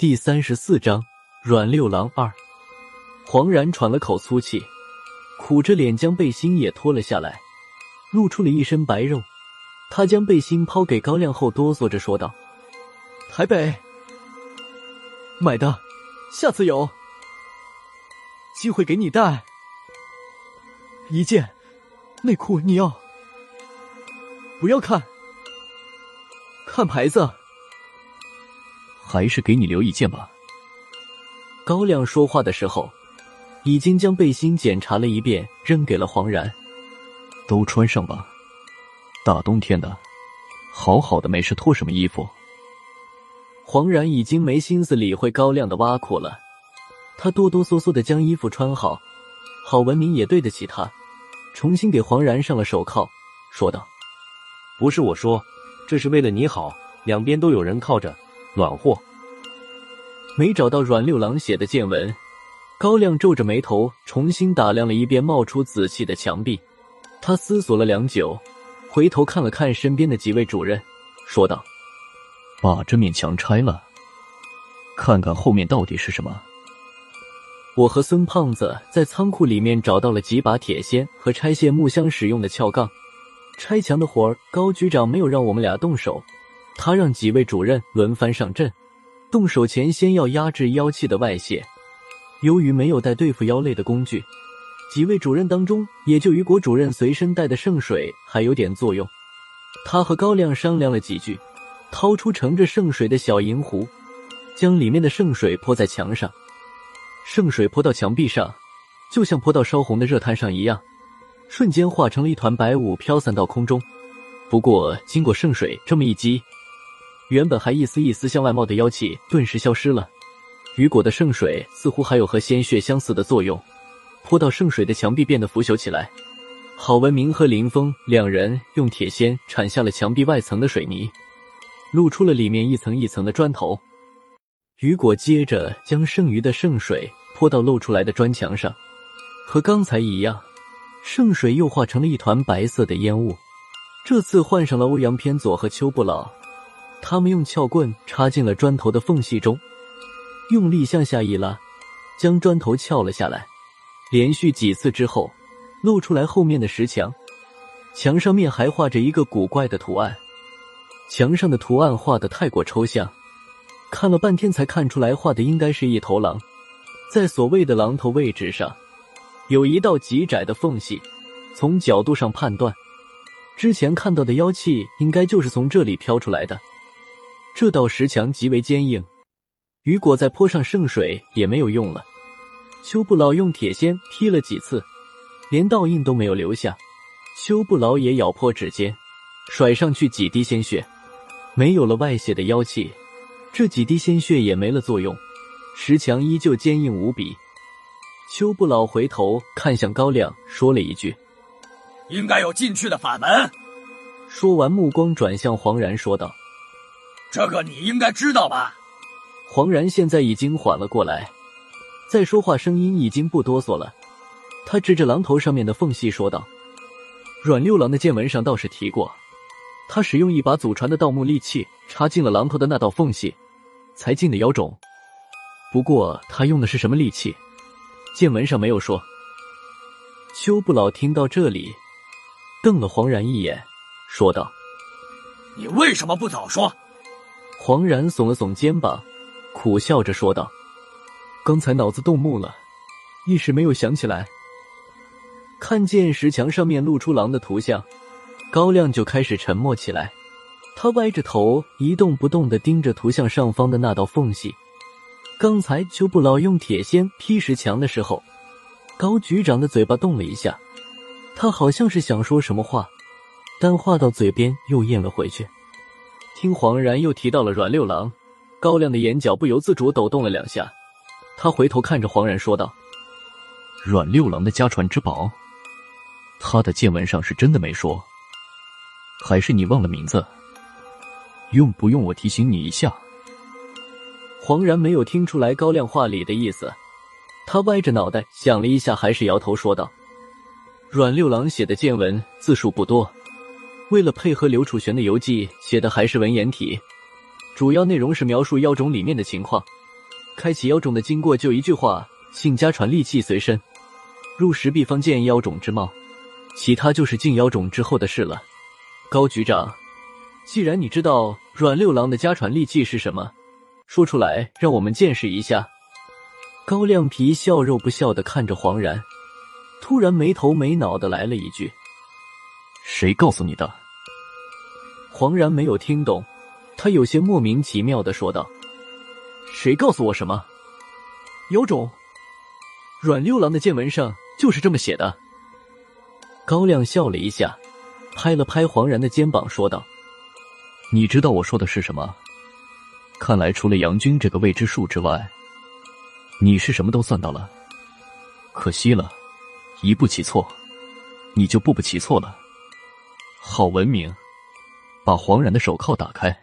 第三十四章阮六郎二。黄然喘了口粗气，苦着脸将背心也脱了下来，露出了一身白肉。他将背心抛给高亮后，哆嗦着说道：“台北买的，下次有机会给你带一件内裤，你要不要看？看牌子。”还是给你留一件吧。高亮说话的时候，已经将背心检查了一遍，扔给了黄然。都穿上吧，大冬天的，好好的没事脱什么衣服？黄然已经没心思理会高亮的挖苦了，他哆哆嗦嗦的将衣服穿好，郝文明也对得起他，重新给黄然上了手铐，说道：“不是我说，这是为了你好，两边都有人靠着。”暖和，没找到阮六郎写的见闻。高亮皱着眉头，重新打量了一遍冒出紫气的墙壁。他思索了良久，回头看了看身边的几位主任，说道：“把这面墙拆了，看看后面到底是什么。”我和孙胖子在仓库里面找到了几把铁锨和拆卸木箱使用的撬杠。拆墙的活儿，高局长没有让我们俩动手。他让几位主任轮番上阵，动手前先要压制妖气的外泄。由于没有带对付妖类的工具，几位主任当中也就雨果主任随身带的圣水还有点作用。他和高亮商量了几句，掏出盛着圣水的小银壶，将里面的圣水泼在墙上。圣水泼到墙壁上，就像泼到烧红的热炭上一样，瞬间化成了一团白雾，飘散到空中。不过经过圣水这么一激，原本还一丝一丝向外冒的妖气顿时消失了，雨果的圣水似乎还有和鲜血相似的作用，泼到圣水的墙壁变得腐朽起来。郝文明和林峰两人用铁锨铲下了墙壁外层的水泥，露出了里面一层一层的砖头。雨果接着将剩余的圣水泼到露出来的砖墙上，和刚才一样，圣水又化成了一团白色的烟雾。这次换上了欧阳偏左和邱不老。他们用撬棍插进了砖头的缝隙中，用力向下一拉，将砖头撬了下来。连续几次之后，露出来后面的石墙，墙上面还画着一个古怪的图案。墙上的图案画的太过抽象，看了半天才看出来，画的应该是一头狼。在所谓的狼头位置上，有一道极窄的缝隙。从角度上判断，之前看到的妖气应该就是从这里飘出来的。这道石墙极为坚硬，雨果再泼上圣水也没有用了。邱不老用铁锨劈了几次，连倒印都没有留下。邱不老也咬破指尖，甩上去几滴鲜血，没有了外泄的妖气，这几滴鲜血也没了作用，石墙依旧坚硬无比。邱不老回头看向高亮，说了一句：“应该有进去的法门。”说完，目光转向黄然，说道。这个你应该知道吧？黄然现在已经缓了过来，再说话声音已经不哆嗦了。他指着狼头上面的缝隙说道：“阮六郎的见闻上倒是提过，他使用一把祖传的盗墓利器插进了狼头的那道缝隙，才进的妖种。不过他用的是什么利器，见闻上没有说。”秋不老听到这里，瞪了黄然一眼，说道：“你为什么不早说？”黄然耸了耸肩膀，苦笑着说道：“刚才脑子动木了，一时没有想起来。”看见石墙上面露出狼的图像，高亮就开始沉默起来。他歪着头，一动不动的盯着图像上方的那道缝隙。刚才邱不老用铁锨劈石墙的时候，高局长的嘴巴动了一下，他好像是想说什么话，但话到嘴边又咽了回去。听黄然又提到了阮六郎，高亮的眼角不由自主抖动了两下。他回头看着黄然说道：“阮六郎的家传之宝，他的见闻上是真的没说，还是你忘了名字？用不用我提醒你一下？”黄然没有听出来高亮话里的意思，他歪着脑袋想了一下，还是摇头说道：“阮六郎写的见闻字数不多。”为了配合刘楚玄的游记，写的还是文言体，主要内容是描述妖种里面的情况。开启妖种的经过就一句话：姓家传利器随身，入石壁方见妖种之貌，其他就是进妖种之后的事了。高局长，既然你知道阮六郎的家传利器是什么，说出来让我们见识一下。高亮皮笑肉不笑的看着黄然，突然没头没脑的来了一句：“谁告诉你的？”黄然没有听懂，他有些莫名其妙的说道：“谁告诉我什么？有种！阮六郎的见闻上就是这么写的。”高亮笑了一下，拍了拍黄然的肩膀，说道：“你知道我说的是什么？看来除了杨军这个未知数之外，你是什么都算到了。可惜了，一步棋错，你就步步棋错了。好文明。”把黄然的手铐打开。